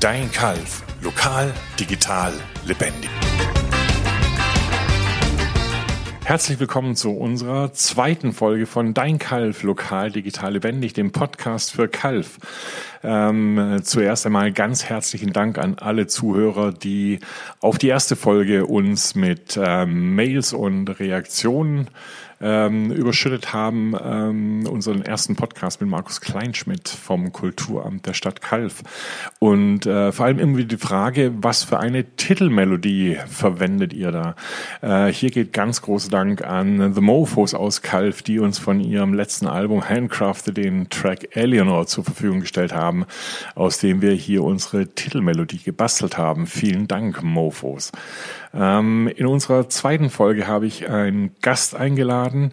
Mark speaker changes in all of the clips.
Speaker 1: Dein Kalf. Lokal, digital, lebendig. Herzlich willkommen zu unserer zweiten Folge von Dein Kalf, lokal, digital, lebendig, dem Podcast für Kalf. Ähm, zuerst einmal ganz herzlichen Dank an alle Zuhörer, die auf die erste Folge uns mit ähm, Mails und Reaktionen ähm, überschüttet haben, ähm, unseren ersten Podcast mit Markus Kleinschmidt vom Kulturamt der Stadt Kalf. Und äh, vor allem irgendwie die Frage, was für eine Titelmelodie verwendet ihr da? Äh, hier geht ganz großer Dank an The Mofos aus Kalf, die uns von ihrem letzten Album Handcrafted den Track Eleanor zur Verfügung gestellt haben, aus dem wir hier unsere Titelmelodie gebastelt haben. Vielen Dank, Mofos. Ähm, in unserer zweiten Folge habe ich einen Gast eingeladen,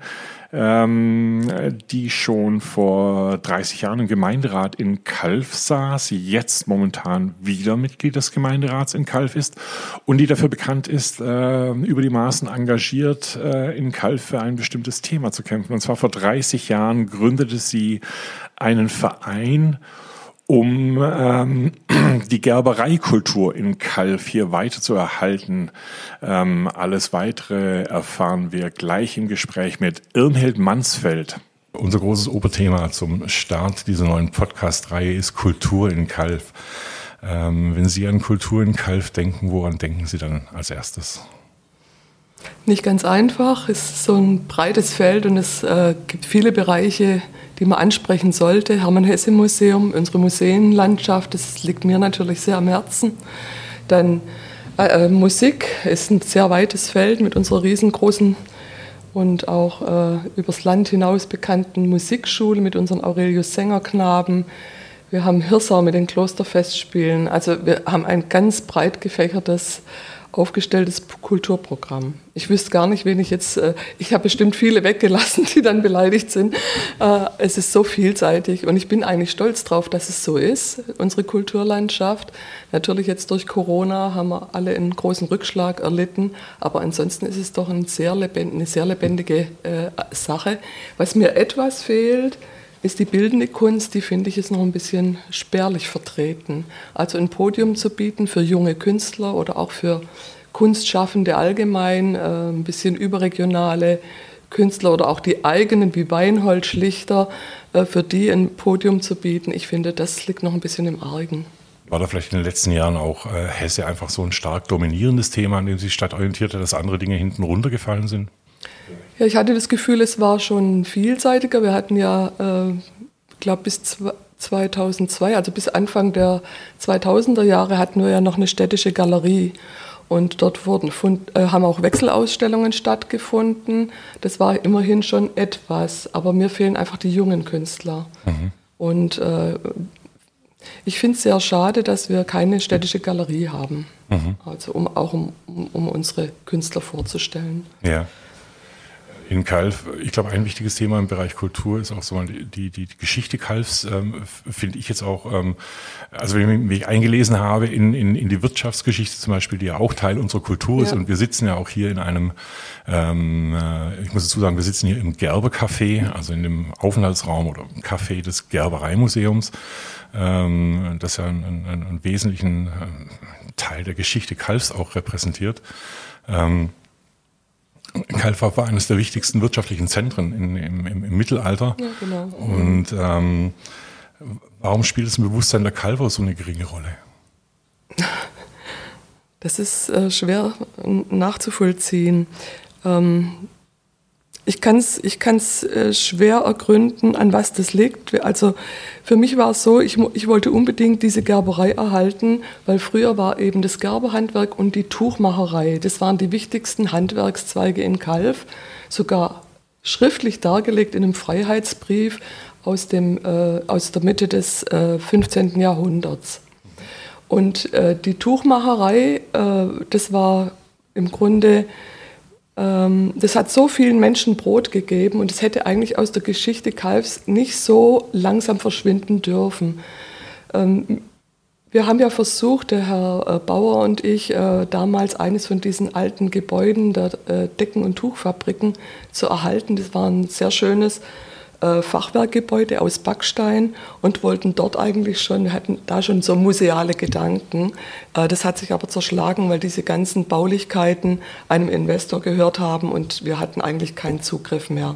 Speaker 1: ähm, die schon vor 30 Jahren im Gemeinderat in Kalf saß, jetzt momentan wieder Mitglied des Gemeinderats in Kalf ist und die dafür bekannt ist, äh, über die Maßen engagiert äh, in Kalf für ein bestimmtes Thema zu kämpfen. Und zwar vor 30 Jahren gründete sie einen Verein, um ähm, die Gerbereikultur in Kalf hier weiter zu erhalten. Ähm, alles weitere erfahren wir gleich im Gespräch mit Irmhild Mansfeld. Unser großes Oberthema zum Start dieser neuen Podcast-Reihe ist Kultur in Kalf. Ähm, wenn Sie an Kultur in Kalf denken, woran denken Sie dann als erstes?
Speaker 2: Nicht ganz einfach. Es ist so ein breites Feld und es äh, gibt viele Bereiche, die man ansprechen sollte. Hermann-Hesse-Museum, unsere Museenlandschaft, das liegt mir natürlich sehr am Herzen. Dann äh, äh, Musik ist ein sehr weites Feld mit unserer riesengroßen und auch äh, übers Land hinaus bekannten Musikschule mit unseren Aurelius Sängerknaben. Wir haben Hirsau mit den Klosterfestspielen. Also wir haben ein ganz breit gefächertes aufgestelltes Kulturprogramm. Ich wüsste gar nicht, wen ich jetzt, äh, ich habe bestimmt viele weggelassen, die dann beleidigt sind. Äh, es ist so vielseitig und ich bin eigentlich stolz drauf, dass es so ist, unsere Kulturlandschaft. Natürlich jetzt durch Corona haben wir alle einen großen Rückschlag erlitten, aber ansonsten ist es doch eine sehr lebendige äh, Sache. Was mir etwas fehlt, ist die bildende Kunst, die finde ich ist noch ein bisschen spärlich vertreten. Also ein Podium zu bieten für junge Künstler oder auch für Kunstschaffende allgemein, äh, ein bisschen überregionale Künstler oder auch die eigenen wie Weinhold Schlichter, äh, für die ein Podium zu bieten. Ich finde, das liegt noch ein bisschen im Argen.
Speaker 1: War da vielleicht in den letzten Jahren auch äh, Hesse einfach so ein stark dominierendes Thema, an dem sich Stadt orientierte, dass andere Dinge hinten runtergefallen sind?
Speaker 2: Ja, ich hatte das Gefühl, es war schon vielseitiger. Wir hatten ja, äh, glaube bis 2002, also bis Anfang der 2000er Jahre hatten wir ja noch eine städtische Galerie. Und dort wurden, äh, haben auch Wechselausstellungen stattgefunden. Das war immerhin schon etwas, aber mir fehlen einfach die jungen Künstler. Mhm. Und äh, ich finde es sehr schade, dass wir keine städtische Galerie haben. Mhm. Also um, auch um, um unsere Künstler vorzustellen.
Speaker 1: Ja in Kalf, ich glaube, ein wichtiges Thema im Bereich Kultur ist auch so die, die, die Geschichte Kalfs, ähm, finde ich jetzt auch, ähm, also wenn ich mich eingelesen habe in, in, in die Wirtschaftsgeschichte zum Beispiel, die ja auch Teil unserer Kultur ja. ist und wir sitzen ja auch hier in einem, ähm, äh, ich muss dazu sagen, wir sitzen hier im Gerbercafé, also in dem Aufenthaltsraum oder Café des Gerbereimuseums, ähm, das ja einen, einen, einen wesentlichen äh, Teil der Geschichte Kalfs auch repräsentiert. Ähm, Kalfa war eines der wichtigsten wirtschaftlichen Zentren in, im, im, im, Mittelalter. Ja, genau. Und ähm, warum spielt es im Bewusstsein der Kalver so eine geringe Rolle?
Speaker 2: Das ist äh, schwer nachzuvollziehen. Ähm, ich kann es ich kann's, äh, schwer ergründen, an was das liegt. Also für mich war es so, ich, ich wollte unbedingt diese Gerberei erhalten, weil früher war eben das Gerberhandwerk und die Tuchmacherei, das waren die wichtigsten Handwerkszweige in Kalf, sogar schriftlich dargelegt in einem Freiheitsbrief aus, dem, äh, aus der Mitte des äh, 15. Jahrhunderts. Und äh, die Tuchmacherei, äh, das war im Grunde das hat so vielen Menschen Brot gegeben und es hätte eigentlich aus der Geschichte Kalfs nicht so langsam verschwinden dürfen. Ähm, wir haben ja versucht, der Herr äh, Bauer und ich, äh, damals eines von diesen alten Gebäuden der äh, Decken- und Tuchfabriken zu erhalten. Das war ein sehr schönes äh, Fachwerkgebäude aus Backstein und wollten dort eigentlich schon, hatten da schon so museale Gedanken. Äh, das hat sich aber zerschlagen, weil diese ganzen Baulichkeiten einem Investor gehört haben und wir hatten eigentlich keinen Zugriff mehr.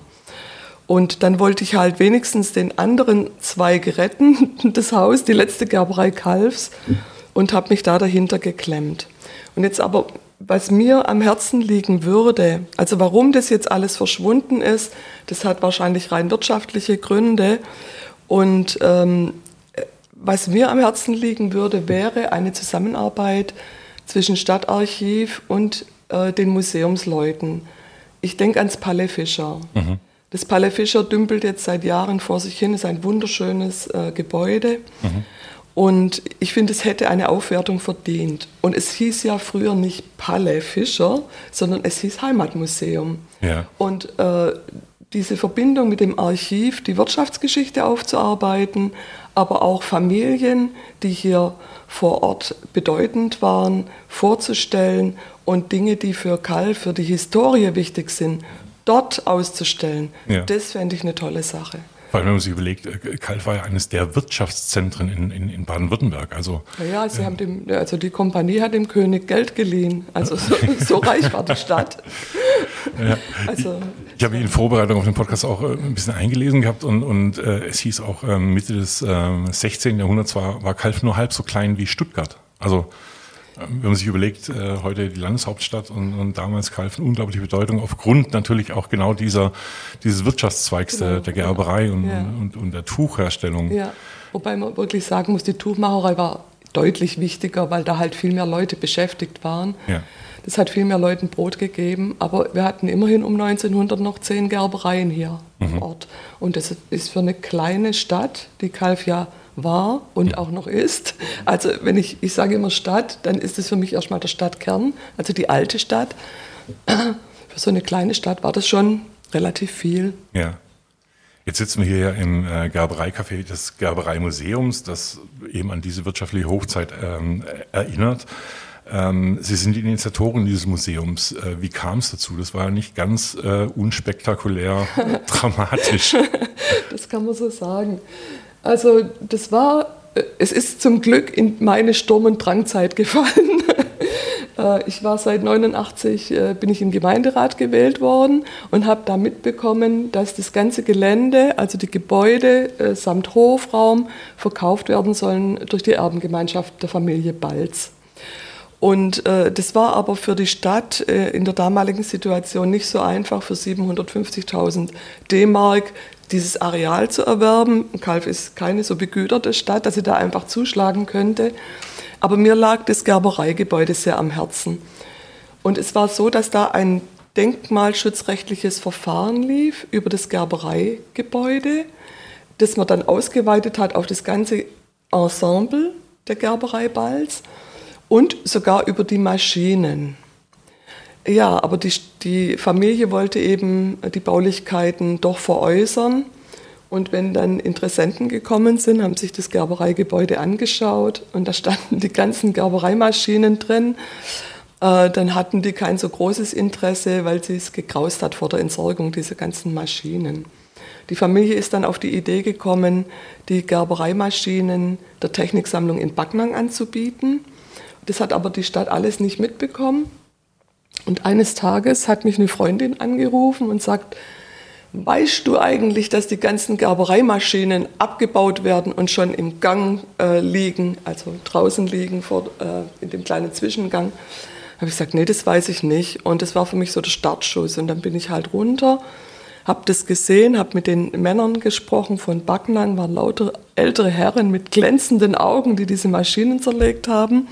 Speaker 2: Und dann wollte ich halt wenigstens den anderen Zweig retten, das Haus, die letzte Gerberei Kalfs, und habe mich da dahinter geklemmt. Und jetzt aber, was mir am Herzen liegen würde, also warum das jetzt alles verschwunden ist, das hat wahrscheinlich rein wirtschaftliche Gründe. Und ähm, was mir am Herzen liegen würde, wäre eine Zusammenarbeit zwischen Stadtarchiv und äh, den Museumsleuten. Ich denke ans Palais Fischer. Mhm. Das Palais Fischer dümpelt jetzt seit Jahren vor sich hin, ist ein wunderschönes äh, Gebäude. Mhm. Und ich finde, es hätte eine Aufwertung verdient. Und es hieß ja früher nicht Palais Fischer, sondern es hieß Heimatmuseum. Ja. Und äh, diese Verbindung mit dem Archiv, die Wirtschaftsgeschichte aufzuarbeiten, aber auch Familien, die hier vor Ort bedeutend waren, vorzustellen und Dinge, die für Karl, für die Historie wichtig sind, dort auszustellen. Ja. Das fände ich eine tolle Sache.
Speaker 1: Weil wenn man sich überlegt, äh, Kalf war ja eines der Wirtschaftszentren in, in, in Baden-Württemberg. Also,
Speaker 2: ja, sie äh, haben dem, also die Kompanie hat dem König Geld geliehen. Also so, so reich war die Stadt.
Speaker 1: Ja. Also, ich, ich habe in Vorbereitung auf den Podcast auch äh, ein bisschen eingelesen gehabt und, und äh, es hieß auch, äh, Mitte des äh, 16. Jahrhunderts war, war Kalf nur halb so klein wie Stuttgart. Also wenn man sich überlegt, äh, heute die Landeshauptstadt und, und damals Kalf eine unglaubliche Bedeutung aufgrund natürlich auch genau dieser, dieses Wirtschaftszweigs genau, der, der Gerberei und, ja. und, und, der Tuchherstellung.
Speaker 2: Ja, wobei man wirklich sagen muss, die Tuchmacherei war deutlich wichtiger, weil da halt viel mehr Leute beschäftigt waren. Ja. Das hat viel mehr Leuten Brot gegeben, aber wir hatten immerhin um 1900 noch zehn Gerbereien hier mhm. im Ort. Und das ist für eine kleine Stadt, die Kalf ja war und auch noch ist. Also wenn ich, ich sage immer Stadt, dann ist es für mich erstmal der Stadtkern, also die alte Stadt. Für so eine kleine Stadt war das schon relativ viel.
Speaker 1: Ja. Jetzt sitzen wir hier im äh, Gerbereicafé des Gerbereimuseums, das eben an diese wirtschaftliche Hochzeit ähm, erinnert. Ähm, Sie sind die Initiatoren dieses Museums. Äh, wie kam es dazu? Das war ja nicht ganz äh, unspektakulär dramatisch.
Speaker 2: Das kann man so sagen. Also das war, äh, es ist zum Glück in meine Sturm- und Drangzeit gefallen. Äh, ich war seit 89 äh, bin ich im Gemeinderat gewählt worden und habe da mitbekommen, dass das ganze Gelände, also die Gebäude samt Hofraum verkauft werden sollen durch die Erbengemeinschaft der Familie Balz. Und äh, das war aber für die Stadt äh, in der damaligen Situation nicht so einfach, für 750.000 D-Mark dieses Areal zu erwerben. Kalf ist keine so begüterte Stadt, dass sie da einfach zuschlagen könnte. Aber mir lag das Gerbereigebäude sehr am Herzen. Und es war so, dass da ein denkmalschutzrechtliches Verfahren lief über das Gerbereigebäude, das man dann ausgeweitet hat auf das ganze Ensemble der Gerberei Balz und sogar über die Maschinen. Ja, aber die, die Familie wollte eben die Baulichkeiten doch veräußern. Und wenn dann Interessenten gekommen sind, haben sich das Gerbereigebäude angeschaut und da standen die ganzen Gerbereimaschinen drin. Äh, dann hatten die kein so großes Interesse, weil sie es gegraust hat vor der Entsorgung dieser ganzen Maschinen. Die Familie ist dann auf die Idee gekommen, die Gerbereimaschinen der Techniksammlung in Backnang anzubieten. Das hat aber die Stadt alles nicht mitbekommen. Und eines Tages hat mich eine Freundin angerufen und sagt, weißt du eigentlich, dass die ganzen Gerbereimaschinen abgebaut werden und schon im Gang äh, liegen, also draußen liegen, vor, äh, in dem kleinen Zwischengang? habe ich gesagt, nee, das weiß ich nicht. Und das war für mich so der Startschuss. Und dann bin ich halt runter, habe das gesehen, habe mit den Männern gesprochen von Backnang, waren lauter ältere Herren mit glänzenden Augen, die diese Maschinen zerlegt haben.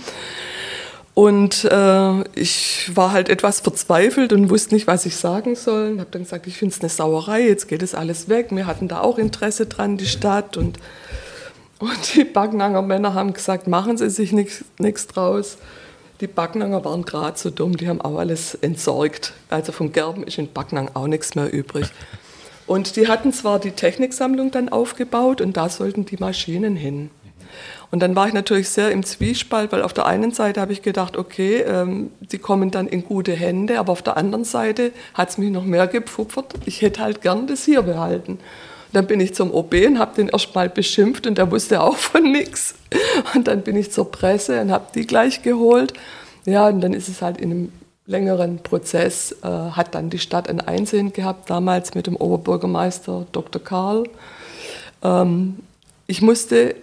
Speaker 2: Und äh, ich war halt etwas verzweifelt und wusste nicht, was ich sagen soll. Und habe dann gesagt, ich finde es eine Sauerei, jetzt geht es alles weg. Wir hatten da auch Interesse dran, die Stadt. Und, und die Backnanger Männer haben gesagt, machen Sie sich nichts draus. Die Backnanger waren gerade so dumm, die haben auch alles entsorgt. Also vom Gerben ist in Backnang auch nichts mehr übrig. Und die hatten zwar die Techniksammlung dann aufgebaut und da sollten die Maschinen hin. Und dann war ich natürlich sehr im Zwiespalt, weil auf der einen Seite habe ich gedacht, okay, ähm, die kommen dann in gute Hände, aber auf der anderen Seite hat es mich noch mehr gepfupfert. Ich hätte halt gern das hier behalten. Dann bin ich zum OB und habe den erstmal beschimpft und der wusste auch von nichts. Und dann bin ich zur Presse und habe die gleich geholt. Ja, und dann ist es halt in einem längeren Prozess, äh, hat dann die Stadt ein Einsehen gehabt, damals mit dem Oberbürgermeister Dr. Karl. Ähm, ich musste,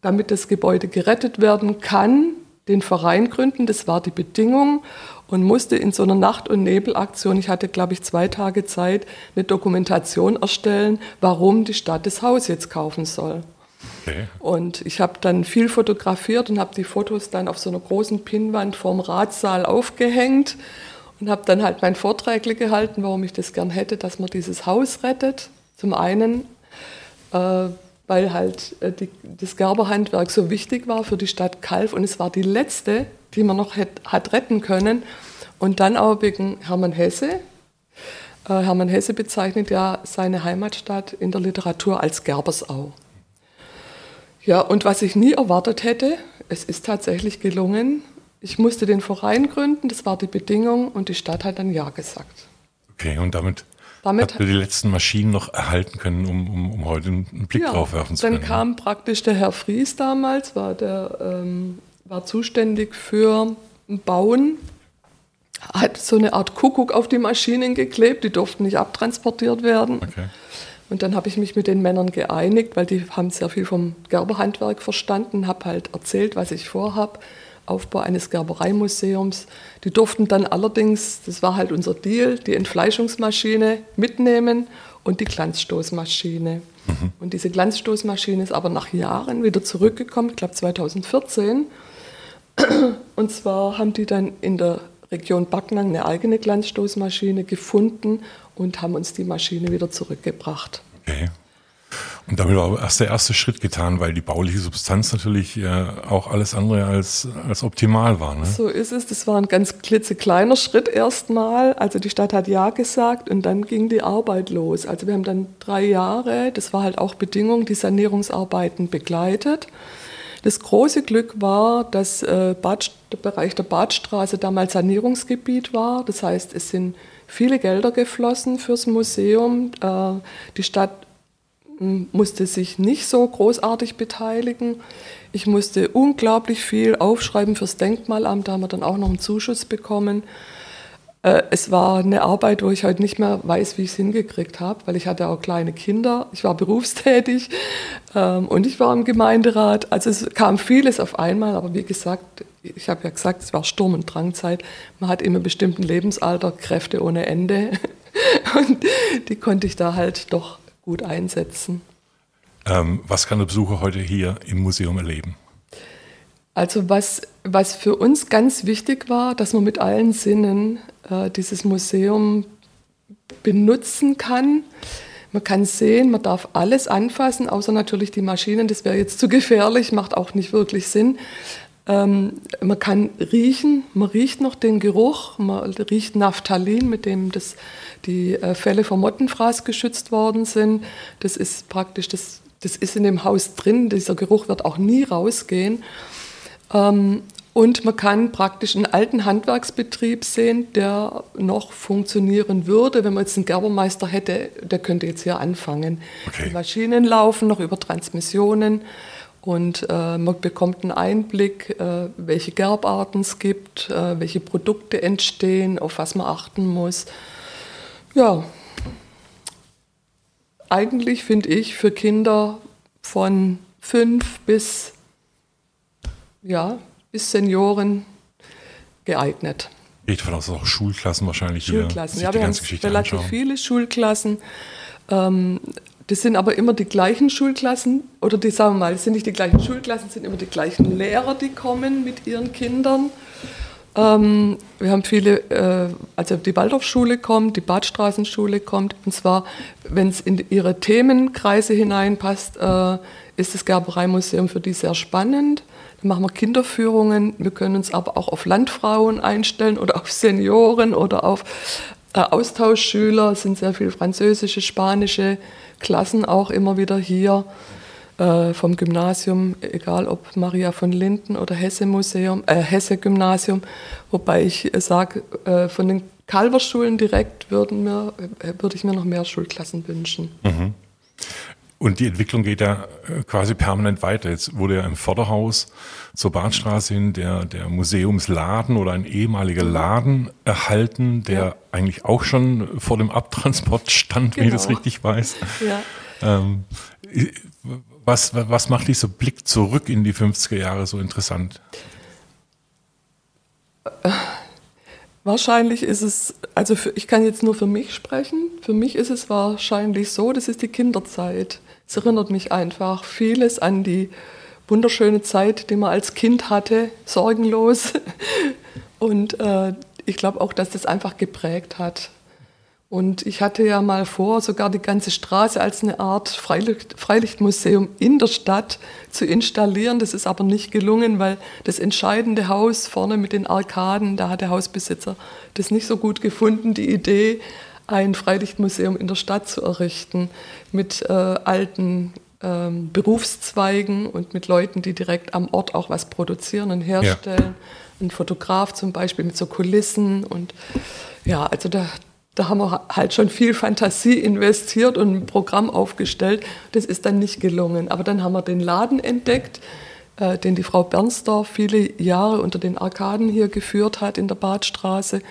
Speaker 2: damit das Gebäude gerettet werden kann, den Verein gründen, das war die Bedingung und musste in so einer Nacht- und Nebelaktion, ich hatte glaube ich zwei Tage Zeit, eine Dokumentation erstellen, warum die Stadt das Haus jetzt kaufen soll. Okay. Und ich habe dann viel fotografiert und habe die Fotos dann auf so einer großen Pinnwand vorm Ratssaal aufgehängt und habe dann halt mein Vorträgle gehalten, warum ich das gern hätte, dass man dieses Haus rettet. Zum einen, äh, weil halt äh, die, das Gerberhandwerk so wichtig war für die Stadt Kalf und es war die letzte, die man noch hätt, hat retten können. Und dann auch wegen Hermann Hesse. Äh, Hermann Hesse bezeichnet ja seine Heimatstadt in der Literatur als Gerbersau. Ja, und was ich nie erwartet hätte, es ist tatsächlich gelungen. Ich musste den Verein gründen, das war die Bedingung und die Stadt hat dann Ja gesagt.
Speaker 1: Okay, und damit, damit hat wir die letzten Maschinen noch erhalten können, um, um, um heute einen Blick ja, drauf werfen zu
Speaker 2: können.
Speaker 1: Dann
Speaker 2: kam praktisch der Herr Fries damals, war, der, ähm, war zuständig für Bauen, hat so eine Art Kuckuck auf die Maschinen geklebt, die durften nicht abtransportiert werden. Okay. Und dann habe ich mich mit den Männern geeinigt, weil die haben sehr viel vom Gerberhandwerk verstanden, habe halt erzählt, was ich vorhabe. Aufbau eines Gerbereimuseums. Die durften dann allerdings, das war halt unser Deal, die Entfleischungsmaschine mitnehmen und die Glanzstoßmaschine. Mhm. Und diese Glanzstoßmaschine ist aber nach Jahren wieder zurückgekommen, ich glaube 2014. Und zwar haben die dann in der Region Backnang eine eigene Glanzstoßmaschine gefunden und haben uns die Maschine wieder zurückgebracht.
Speaker 1: Okay. Und damit war erst der erste Schritt getan, weil die bauliche Substanz natürlich äh, auch alles andere als, als optimal war. Ne?
Speaker 2: So ist es. Das war ein ganz klitzekleiner Schritt erstmal. Also die Stadt hat Ja gesagt und dann ging die Arbeit los. Also wir haben dann drei Jahre, das war halt auch Bedingung, die Sanierungsarbeiten begleitet. Das große Glück war, dass äh, Bad, der Bereich der Badstraße damals Sanierungsgebiet war. Das heißt, es sind viele Gelder geflossen fürs Museum. Äh, die Stadt hm, musste sich nicht so großartig beteiligen. Ich musste unglaublich viel aufschreiben fürs Denkmalamt, da haben wir dann auch noch einen Zuschuss bekommen. Äh, es war eine Arbeit, wo ich heute nicht mehr weiß, wie ich es hingekriegt habe, weil ich hatte auch kleine Kinder, ich war berufstätig ähm, und ich war im Gemeinderat. Also es kam vieles auf einmal, aber wie gesagt, ich habe ja gesagt, es war Sturm- und Drangzeit. Man hat immer bestimmten Lebensalter Kräfte ohne Ende. Und die konnte ich da halt doch gut einsetzen.
Speaker 1: Ähm, was kann der Besucher heute hier im Museum erleben?
Speaker 2: Also was, was für uns ganz wichtig war, dass man mit allen Sinnen äh, dieses Museum benutzen kann. Man kann sehen, man darf alles anfassen, außer natürlich die Maschinen. Das wäre jetzt zu gefährlich, macht auch nicht wirklich Sinn. Ähm, man kann riechen, man riecht noch den Geruch, man riecht Naphthalin, mit dem das, die äh, Fälle vom Mottenfraß geschützt worden sind. Das ist praktisch, das, das ist in dem Haus drin, dieser Geruch wird auch nie rausgehen. Ähm, und man kann praktisch einen alten Handwerksbetrieb sehen, der noch funktionieren würde. Wenn man jetzt einen Gerbermeister hätte, der könnte jetzt hier anfangen. Okay. Die Maschinen laufen noch über Transmissionen. Und äh, man bekommt einen Einblick, äh, welche Gerbarten es gibt, äh, welche Produkte entstehen, auf was man achten muss. Ja, eigentlich finde ich für Kinder von fünf bis, ja, bis Senioren geeignet.
Speaker 1: Geht von aus auch Schulklassen wahrscheinlich
Speaker 2: Schulklassen, ja, wir haben relativ anschauen. viele Schulklassen. Ähm, das sind aber immer die gleichen Schulklassen, oder die sagen wir mal, es sind nicht die gleichen Schulklassen, es sind immer die gleichen Lehrer, die kommen mit ihren Kindern. Ähm, wir haben viele, äh, also die Waldorfschule kommt, die Badstraßenschule kommt, und zwar, wenn es in ihre Themenkreise hineinpasst, äh, ist das Gerbereimuseum für die sehr spannend. Dann machen wir Kinderführungen, wir können uns aber auch auf Landfrauen einstellen oder auf Senioren oder auf äh, Austauschschüler, es sind sehr viele französische, spanische Klassen auch immer wieder hier äh, vom Gymnasium, egal ob Maria von Linden oder Hesse Museum, äh, Hesse Gymnasium, wobei ich sage, äh, von den Kalverschulen direkt würden mir, äh, würde ich mir noch mehr Schulklassen wünschen. Mhm.
Speaker 1: Und die Entwicklung geht ja äh, quasi permanent weiter. Jetzt wurde ja im Vorderhaus zur Bahnstraße hin der, der Museumsladen oder ein ehemaliger Laden erhalten, der ja. eigentlich auch schon vor dem Abtransport stand, genau. wenn ich das genau. richtig weiß. Ja. Ähm, was, was macht dieser Blick zurück in die 50er Jahre so interessant?
Speaker 2: Wahrscheinlich ist es, also für, ich kann jetzt nur für mich sprechen, für mich ist es wahrscheinlich so, das ist die Kinderzeit. Es erinnert mich einfach vieles an die wunderschöne Zeit, die man als Kind hatte, sorgenlos. Und äh, ich glaube auch, dass das einfach geprägt hat. Und ich hatte ja mal vor, sogar die ganze Straße als eine Art Freilicht, Freilichtmuseum in der Stadt zu installieren. Das ist aber nicht gelungen, weil das entscheidende Haus vorne mit den Arkaden, da hat der Hausbesitzer das nicht so gut gefunden, die Idee, ein Freilichtmuseum in der Stadt zu errichten mit äh, alten ähm, Berufszweigen und mit Leuten, die direkt am Ort auch was produzieren und herstellen. Ja. Ein Fotograf zum Beispiel mit so Kulissen und ja, also da, da haben wir halt schon viel Fantasie investiert und ein Programm aufgestellt. Das ist dann nicht gelungen. Aber dann haben wir den Laden entdeckt, äh, den die Frau Bernsdorf viele Jahre unter den Arkaden hier geführt hat in der Badstraße.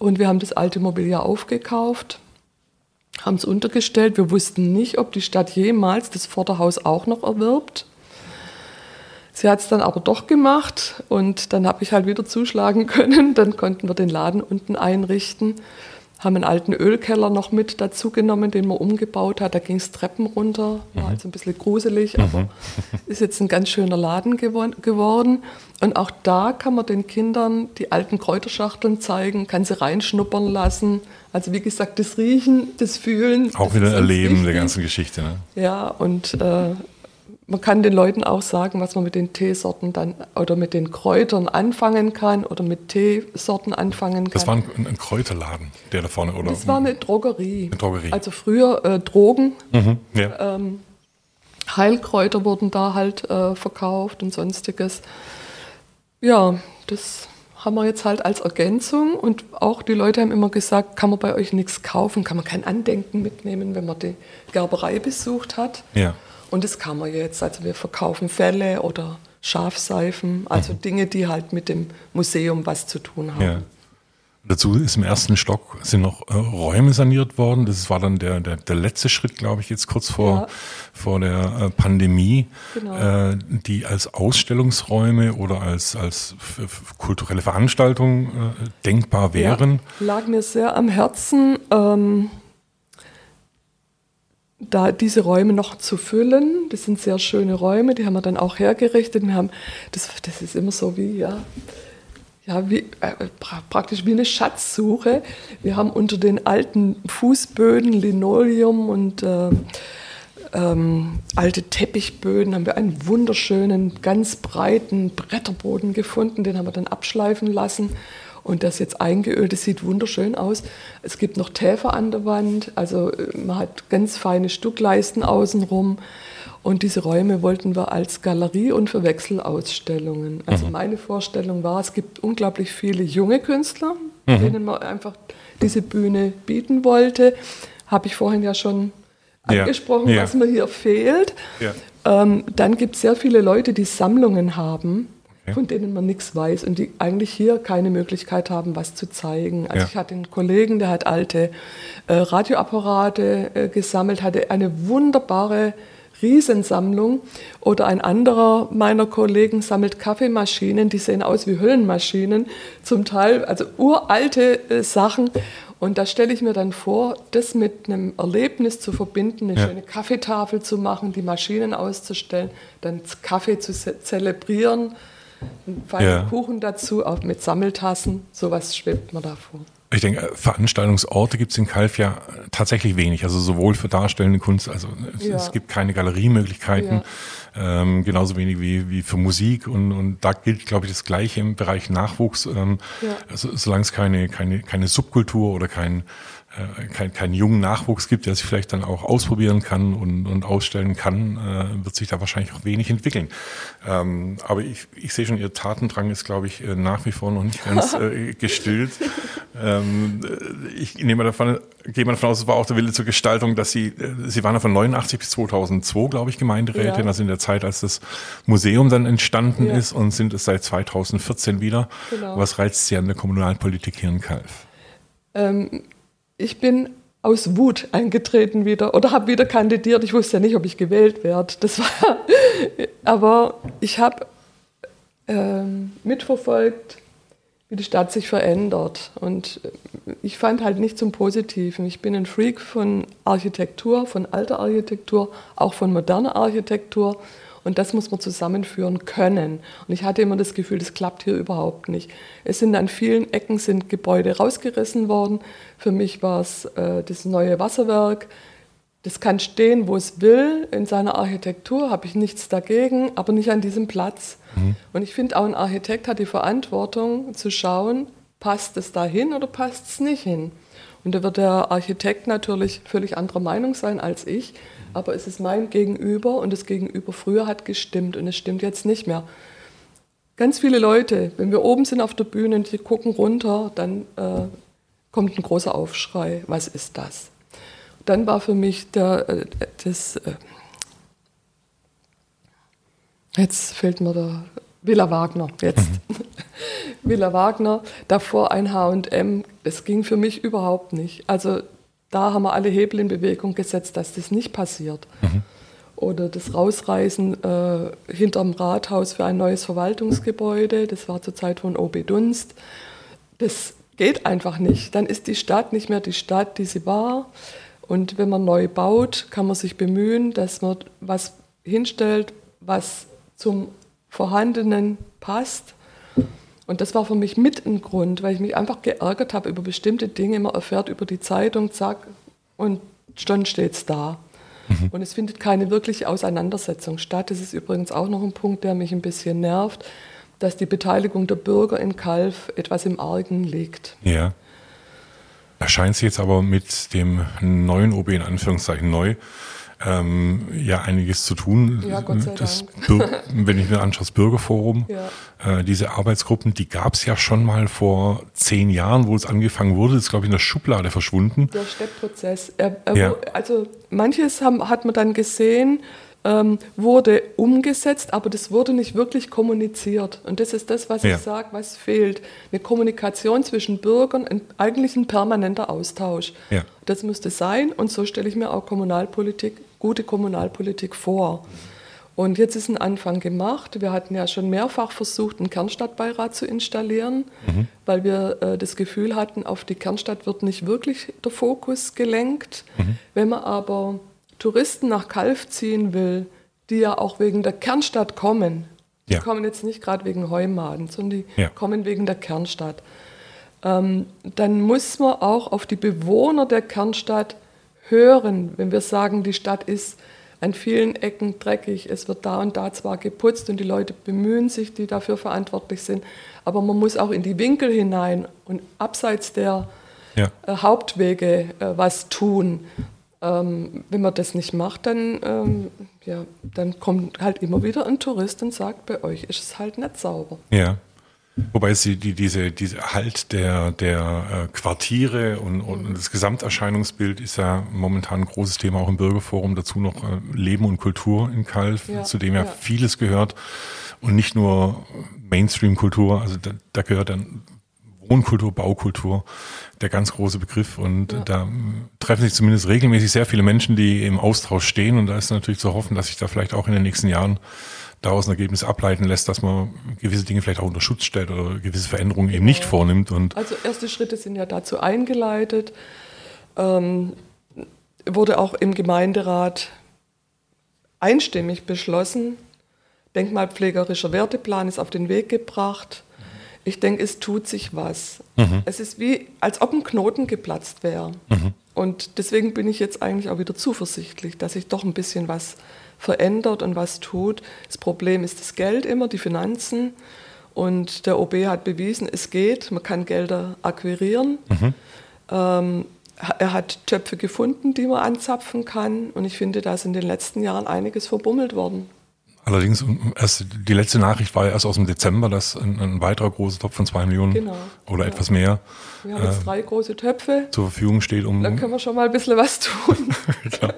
Speaker 2: Und wir haben das alte Mobiliar aufgekauft, haben es untergestellt. Wir wussten nicht, ob die Stadt jemals das Vorderhaus auch noch erwirbt. Sie hat es dann aber doch gemacht und dann habe ich halt wieder zuschlagen können. Dann konnten wir den Laden unten einrichten haben einen alten Ölkeller noch mit dazu genommen, den man umgebaut hat. Da ging es Treppen runter, war mhm. also ein bisschen gruselig, mhm. aber ist jetzt ein ganz schöner Laden geworden. Und auch da kann man den Kindern die alten Kräuterschachteln zeigen, kann sie reinschnuppern lassen. Also wie gesagt, das Riechen, das Fühlen.
Speaker 1: Auch
Speaker 2: das
Speaker 1: wieder Erleben der ganzen Geschichte. Ne?
Speaker 2: Ja, und äh, man kann den Leuten auch sagen, was man mit den Teesorten dann oder mit den Kräutern anfangen kann oder mit Teesorten anfangen kann.
Speaker 1: Das war ein, ein Kräuterladen, der da vorne, oder?
Speaker 2: Das war eine Drogerie.
Speaker 1: Eine Drogerie.
Speaker 2: Also früher äh, Drogen. Mhm, ja. ähm, Heilkräuter wurden da halt äh, verkauft und sonstiges. Ja, das haben wir jetzt halt als Ergänzung und auch die Leute haben immer gesagt, kann man bei euch nichts kaufen, kann man kein Andenken mitnehmen, wenn man die Gerberei besucht hat. Ja. Und das kann man jetzt. Also wir verkaufen Felle oder Schafseifen, also mhm. Dinge, die halt mit dem Museum was zu tun haben. Ja.
Speaker 1: Dazu ist im ersten Stock sind noch äh, Räume saniert worden. Das war dann der, der, der letzte Schritt, glaube ich, jetzt kurz vor, ja. vor der äh, Pandemie, genau. äh, die als Ausstellungsräume oder als, als kulturelle Veranstaltung äh, denkbar wären.
Speaker 2: Ja, lag mir sehr am Herzen. Ähm, da diese Räume noch zu füllen. Das sind sehr schöne Räume, die haben wir dann auch hergerichtet. Wir haben, das, das ist immer so wie, ja, ja wie, äh, praktisch wie eine Schatzsuche. Wir haben unter den alten Fußböden, Linoleum und äh, ähm, alte Teppichböden, haben wir einen wunderschönen, ganz breiten Bretterboden gefunden. Den haben wir dann abschleifen lassen und das jetzt eingeölt, das sieht wunderschön aus. Es gibt noch Täfer an der Wand, also äh, man hat ganz feine Stuckleisten außenrum. Und diese Räume wollten wir als Galerie und für Wechselausstellungen. Also mhm. meine Vorstellung war, es gibt unglaublich viele junge Künstler, mhm. denen man einfach diese Bühne bieten wollte. Habe ich vorhin ja schon ja. angesprochen, ja. was mir hier fehlt. Ja. Ähm, dann gibt es sehr viele Leute, die Sammlungen haben von denen man nichts weiß und die eigentlich hier keine Möglichkeit haben, was zu zeigen. Also ja. ich hatte einen Kollegen, der hat alte äh, Radioapparate äh, gesammelt, hatte eine wunderbare Riesensammlung. Oder ein anderer meiner Kollegen sammelt Kaffeemaschinen, die sehen aus wie Höllenmaschinen, zum Teil also uralte äh, Sachen. Und da stelle ich mir dann vor, das mit einem Erlebnis zu verbinden, eine ja. schöne Kaffeetafel zu machen, die Maschinen auszustellen, dann Kaffee zu zelebrieren ein feiner ja. Kuchen dazu, auch mit Sammeltassen, sowas schwebt man da vor.
Speaker 1: Ich denke, Veranstaltungsorte gibt es in Kalf ja tatsächlich wenig. Also sowohl für darstellende Kunst, also es, ja. es gibt keine Galeriemöglichkeiten, ja. ähm, genauso wenig wie, wie für Musik. Und, und da gilt, glaube ich, das Gleiche im Bereich Nachwuchs. Ähm, ja. also, solange es keine, keine, keine Subkultur oder kein äh, kein, keinen jungen Nachwuchs gibt, der sich vielleicht dann auch ausprobieren kann und, und ausstellen kann, äh, wird sich da wahrscheinlich auch wenig entwickeln. Ähm, aber ich, ich sehe schon, Ihr Tatendrang ist, glaube ich, äh, nach wie vor noch nicht ganz äh, gestillt. Ähm, ich nehme davon, gehe mal davon aus, es war auch der Wille zur Gestaltung, dass Sie, äh, Sie waren ja von 89 bis 2002, glaube ich, Gemeinderätin, ja. also in der Zeit, als das Museum dann entstanden ja. ist und sind es seit 2014 wieder. Genau. Was reizt Sie an der Kommunalpolitik hier in Kalf?
Speaker 2: Ähm, ich bin aus Wut eingetreten wieder oder habe wieder kandidiert. Ich wusste ja nicht, ob ich gewählt werde. Das war, aber ich habe ähm, mitverfolgt, wie die Stadt sich verändert. Und ich fand halt nicht zum Positiven. Ich bin ein Freak von Architektur, von alter Architektur, auch von moderner Architektur. Und das muss man zusammenführen können. Und ich hatte immer das Gefühl, das klappt hier überhaupt nicht. Es sind an vielen Ecken sind Gebäude rausgerissen worden. Für mich war es äh, das neue Wasserwerk. Das kann stehen, wo es will. In seiner Architektur habe ich nichts dagegen, aber nicht an diesem Platz. Mhm. Und ich finde, auch ein Architekt hat die Verantwortung zu schauen, passt es da hin oder passt es nicht hin. Und da wird der Architekt natürlich völlig anderer Meinung sein als ich, aber es ist mein Gegenüber und das Gegenüber früher hat gestimmt und es stimmt jetzt nicht mehr. Ganz viele Leute, wenn wir oben sind auf der Bühne und die gucken runter, dann äh, kommt ein großer Aufschrei. Was ist das? Dann war für mich der, äh, das, äh, Jetzt fehlt mir der Villa Wagner. Jetzt. Mhm. Villa Wagner, davor ein HM. Das ging für mich überhaupt nicht. Also da haben wir alle Hebel in Bewegung gesetzt, dass das nicht passiert. Mhm. Oder das Rausreißen äh, hinterm Rathaus für ein neues Verwaltungsgebäude, das war zur Zeit von OB Dunst. Das geht einfach nicht. Dann ist die Stadt nicht mehr die Stadt, die sie war. Und wenn man neu baut, kann man sich bemühen, dass man was hinstellt, was zum Vorhandenen passt. Und das war für mich mit ein Grund, weil ich mich einfach geärgert habe über bestimmte Dinge. Man erfährt über die Zeitung, zack, und schon steht es da. Mhm. Und es findet keine wirkliche Auseinandersetzung statt. Das ist übrigens auch noch ein Punkt, der mich ein bisschen nervt, dass die Beteiligung der Bürger in Kalf etwas im Argen liegt.
Speaker 1: Ja. Da scheint sie jetzt aber mit dem neuen OB in Anführungszeichen neu ähm, ja einiges zu tun.
Speaker 2: Ja, Gott sei das
Speaker 1: Dank. wenn ich mir anschaue, das Bürgerforum, ja. äh, diese Arbeitsgruppen, die gab es ja schon mal vor zehn Jahren, wo es angefangen wurde, ist glaube ich in der Schublade verschwunden.
Speaker 2: Der Steppprozess. Er, er, ja. Also manches haben, hat man dann gesehen, ähm, wurde umgesetzt, aber das wurde nicht wirklich kommuniziert. Und das ist das, was ja. ich sage, was fehlt. Eine Kommunikation zwischen Bürgern, ein, eigentlich ein permanenter Austausch. Ja. Das müsste sein und so stelle ich mir auch Kommunalpolitik gute Kommunalpolitik vor. Und jetzt ist ein Anfang gemacht. Wir hatten ja schon mehrfach versucht, einen Kernstadtbeirat zu installieren, mhm. weil wir äh, das Gefühl hatten, auf die Kernstadt wird nicht wirklich der Fokus gelenkt. Mhm. Wenn man aber Touristen nach Kalf ziehen will, die ja auch wegen der Kernstadt kommen, die ja. kommen jetzt nicht gerade wegen Heumaden, sondern die ja. kommen wegen der Kernstadt, ähm, dann muss man auch auf die Bewohner der Kernstadt hören, wenn wir sagen, die Stadt ist an vielen Ecken dreckig, es wird da und da zwar geputzt und die Leute bemühen sich, die dafür verantwortlich sind, aber man muss auch in die Winkel hinein und abseits der ja. äh, Hauptwege äh, was tun. Ähm, wenn man das nicht macht, dann, ähm, ja, dann kommt halt immer wieder ein Tourist und sagt, bei euch ist es halt nicht sauber.
Speaker 1: Ja. Wobei sie die, diese, diese Halt der, der äh, Quartiere und, und das Gesamterscheinungsbild ist ja momentan ein großes Thema auch im Bürgerforum. Dazu noch äh, Leben und Kultur in Kalf, ja, zu dem ja, ja, vieles gehört. Und nicht nur Mainstream-Kultur, also da, da gehört dann Wohnkultur, Baukultur, der ganz große Begriff. Und ja. da treffen sich zumindest regelmäßig sehr viele Menschen, die im Austausch stehen. Und da ist natürlich zu hoffen, dass sich da vielleicht auch in den nächsten Jahren daraus ein Ergebnis ableiten lässt, dass man gewisse Dinge vielleicht auch unter Schutz stellt oder gewisse Veränderungen eben nicht vornimmt. Und
Speaker 2: also erste Schritte sind ja dazu eingeleitet. Ähm, wurde auch im Gemeinderat einstimmig beschlossen. Denkmalpflegerischer Werteplan ist auf den Weg gebracht. Ich denke, es tut sich was. Mhm. Es ist wie, als ob ein Knoten geplatzt wäre. Mhm. Und deswegen bin ich jetzt eigentlich auch wieder zuversichtlich, dass sich doch ein bisschen was verändert und was tut. Das Problem ist das Geld immer, die Finanzen. Und der OB hat bewiesen, es geht, man kann Gelder akquirieren. Mhm. Ähm, er hat Töpfe gefunden, die man anzapfen kann. Und ich finde, da ist in den letzten Jahren einiges verbummelt worden.
Speaker 1: Allerdings, erst die letzte Nachricht war ja erst aus dem Dezember, dass ein, ein weiterer großer Topf von zwei Millionen genau, oder ja. etwas mehr
Speaker 2: wir haben jetzt äh, drei große Töpfe
Speaker 1: zur Verfügung steht, um.
Speaker 2: Dann können wir schon mal ein bisschen was tun.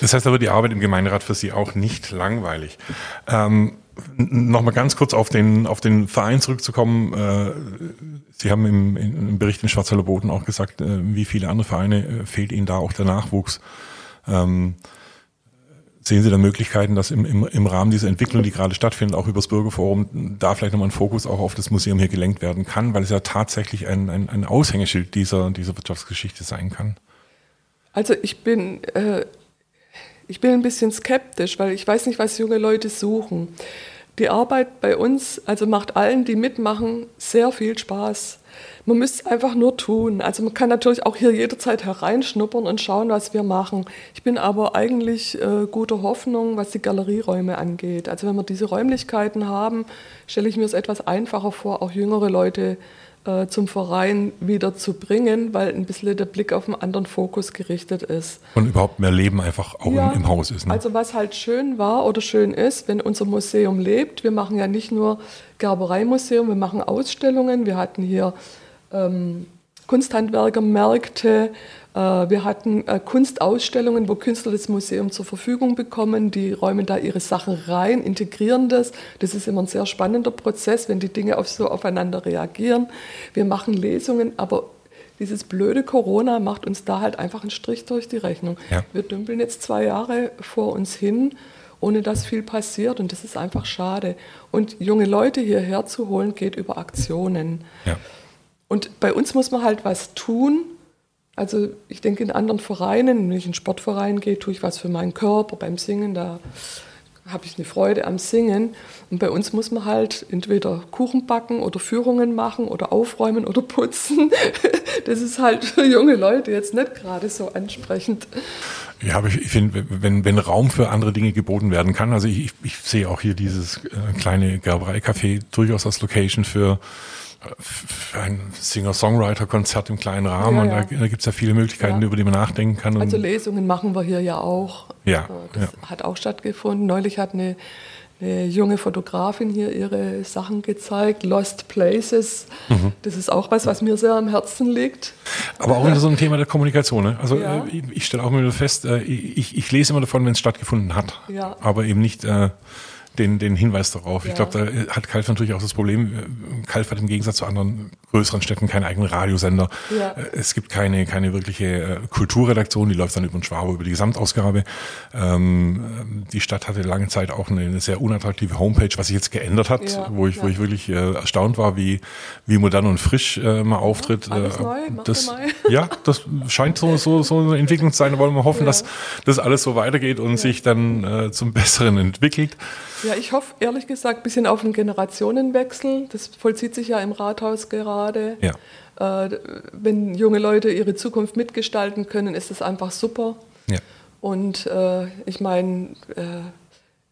Speaker 1: das heißt aber, die Arbeit im Gemeinderat für Sie auch nicht langweilig. Ähm, Nochmal ganz kurz auf den, auf den Verein zurückzukommen. Äh, Sie haben im, im Bericht in Schwarzwälder Boten auch gesagt, äh, wie viele andere Vereine äh, fehlt Ihnen da auch der Nachwuchs. Ähm, Sehen Sie da Möglichkeiten, dass im, im, im Rahmen dieser Entwicklung, die gerade stattfindet, auch übers Bürgerforum, da vielleicht nochmal ein Fokus auch auf das Museum hier gelenkt werden kann, weil es ja tatsächlich ein, ein, ein Aushängeschild dieser, dieser Wirtschaftsgeschichte sein kann?
Speaker 2: Also ich bin, äh, ich bin ein bisschen skeptisch, weil ich weiß nicht, was junge Leute suchen. Die Arbeit bei uns, also macht allen, die mitmachen, sehr viel Spaß. Man müsste es einfach nur tun. Also man kann natürlich auch hier jederzeit hereinschnuppern und schauen, was wir machen. Ich bin aber eigentlich äh, guter Hoffnung, was die Galerieräume angeht. Also wenn wir diese Räumlichkeiten haben, stelle ich mir es etwas einfacher vor, auch jüngere Leute äh, zum Verein wieder zu bringen, weil ein bisschen der Blick auf einen anderen Fokus gerichtet ist.
Speaker 1: Und überhaupt mehr Leben einfach auch ja, im, im, Haus ist.
Speaker 2: Ne? Also was halt schön war oder schön ist, wenn unser Museum lebt, wir machen ja nicht nur Gerbereimuseum, wir machen Ausstellungen, wir hatten hier ähm, Kunsthandwerkermärkte. Äh, wir hatten äh, Kunstausstellungen, wo Künstler das Museum zur Verfügung bekommen. Die räumen da ihre Sachen rein, integrieren das. Das ist immer ein sehr spannender Prozess, wenn die Dinge auf so aufeinander reagieren. Wir machen Lesungen, aber dieses blöde Corona macht uns da halt einfach einen Strich durch die Rechnung. Ja. Wir dümpeln jetzt zwei Jahre vor uns hin, ohne dass viel passiert und das ist einfach schade. Und junge Leute hierher zu holen, geht über Aktionen. Ja. Und bei uns muss man halt was tun. Also ich denke, in anderen Vereinen, wenn ich in Sportverein gehe, tue ich was für meinen Körper beim Singen, da habe ich eine Freude am Singen. Und bei uns muss man halt entweder Kuchen backen oder Führungen machen oder aufräumen oder putzen. Das ist halt für junge Leute jetzt nicht gerade so ansprechend.
Speaker 1: Ja, aber ich finde, wenn, wenn Raum für andere Dinge geboten werden kann, also ich, ich sehe auch hier dieses äh, kleine Gerberei-Café durchaus als Location für ein Singer-Songwriter-Konzert im kleinen Rahmen. Ja, ja. Und da, da gibt es ja viele Möglichkeiten, ja. über die man nachdenken kann.
Speaker 2: also Lesungen machen wir hier ja auch. Ja. Das hat auch stattgefunden. Neulich hat eine, eine, junge Fotografin hier ihre Sachen gezeigt, Lost Places. Mhm. Das ist auch was, was mir sehr am Herzen liegt.
Speaker 1: Aber auch wieder so ein Thema der Kommunikation. Ne? Also äh, ich, ich stelle auch immer fest, äh, ich, ich lese immer davon, wenn es stattgefunden hat. Aber eben nicht... Äh, den, den Hinweis darauf. Ja. Ich glaube, da hat Kalf natürlich auch das Problem. Kalf hat im Gegensatz zu anderen größeren Städten keinen eigenen Radiosender. Ja. Es gibt keine, keine wirkliche äh, Kulturredaktion, die läuft dann über den Schwabe, über die Gesamtausgabe. Ähm, die Stadt hatte lange Zeit auch eine, eine sehr unattraktive Homepage, was sich jetzt geändert hat, ja. wo ich, wo ich wirklich äh, erstaunt war, wie, wie modern und frisch äh, mal auftritt.
Speaker 2: Alles äh, neu,
Speaker 1: das, mal. Ja, das scheint so, so, so eine Entwicklung zu sein. Da wollen wir hoffen, dass das alles so weitergeht und sich dann äh, zum Besseren entwickelt.
Speaker 2: Ja, ich hoffe ehrlich gesagt ein bisschen auf einen Generationenwechsel. Das vollzieht sich ja im Rathaus gerade. Ja. Äh, wenn junge Leute ihre Zukunft mitgestalten können, ist das einfach super. Ja. Und äh, ich meine, äh,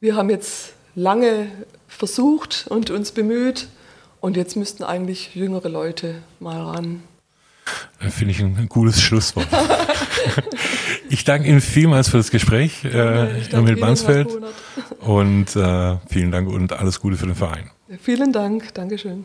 Speaker 2: wir haben jetzt lange versucht und uns bemüht und jetzt müssten eigentlich jüngere Leute mal ran.
Speaker 1: Finde ich ein gutes Schlusswort. ich danke Ihnen vielmals für das Gespräch, äh, Emil Bansfeld. Und äh, vielen Dank und alles Gute für den Verein.
Speaker 2: Vielen Dank, Dankeschön.